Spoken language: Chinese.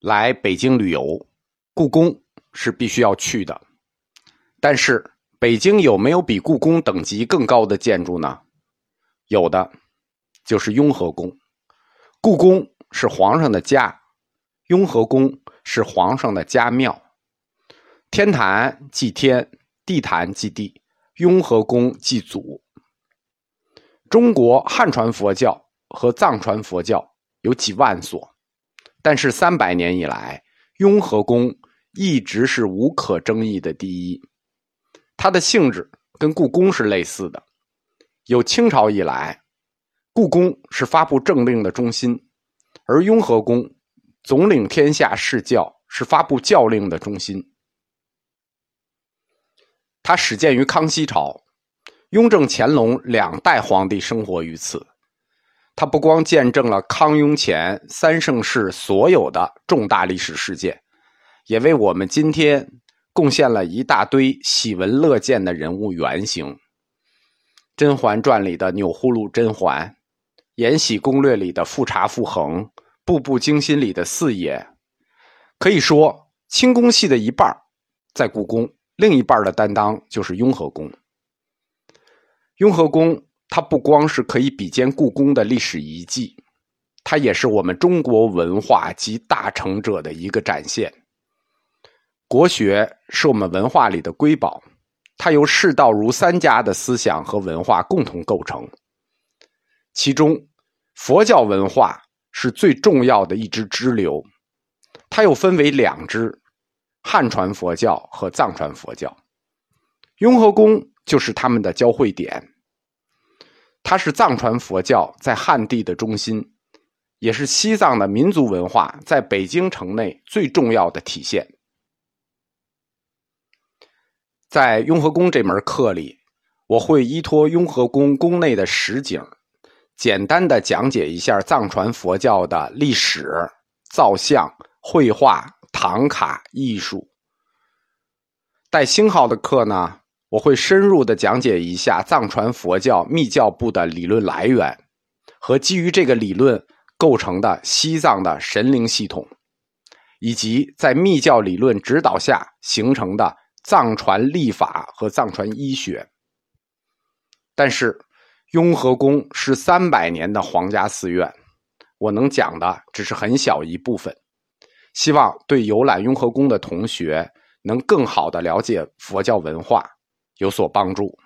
来北京旅游，故宫是必须要去的。但是，北京有没有比故宫等级更高的建筑呢？有的，就是雍和宫。故宫是皇上的家，雍和宫是皇上的家庙。天坛祭天，地坛祭地，雍和宫祭祖。中国汉传佛教和藏传佛教有几万所。但是三百年以来，雍和宫一直是无可争议的第一。它的性质跟故宫是类似的。有清朝以来，故宫是发布政令的中心，而雍和宫总领天下事教，是发布教令的中心。它始建于康熙朝，雍正、乾隆两代皇帝生活于此。它不光见证了康雍乾三盛世所有的重大历史事件，也为我们今天贡献了一大堆喜闻乐见的人物原型。《甄嬛传》里的钮祜禄甄嬛，《延禧攻略》里的富察傅恒，《步步惊心》里的四爷，可以说清宫戏的一半在故宫，另一半的担当就是雍和宫。雍和宫。它不光是可以比肩故宫的历史遗迹，它也是我们中国文化集大成者的一个展现。国学是我们文化里的瑰宝，它由世道儒三家的思想和文化共同构成。其中，佛教文化是最重要的一支支流，它又分为两支：汉传佛教和藏传佛教。雍和宫就是他们的交汇点。它是藏传佛教在汉地的中心，也是西藏的民族文化在北京城内最重要的体现。在雍和宫这门课里，我会依托雍和宫宫内的实景，简单的讲解一下藏传佛教的历史、造像、绘画、唐卡艺术。带星号的课呢？我会深入的讲解一下藏传佛教密教部的理论来源，和基于这个理论构成的西藏的神灵系统，以及在密教理论指导下形成的藏传历法和藏传医学。但是，雍和宫是三百年的皇家寺院，我能讲的只是很小一部分。希望对游览雍和宫的同学能更好的了解佛教文化。有所帮助。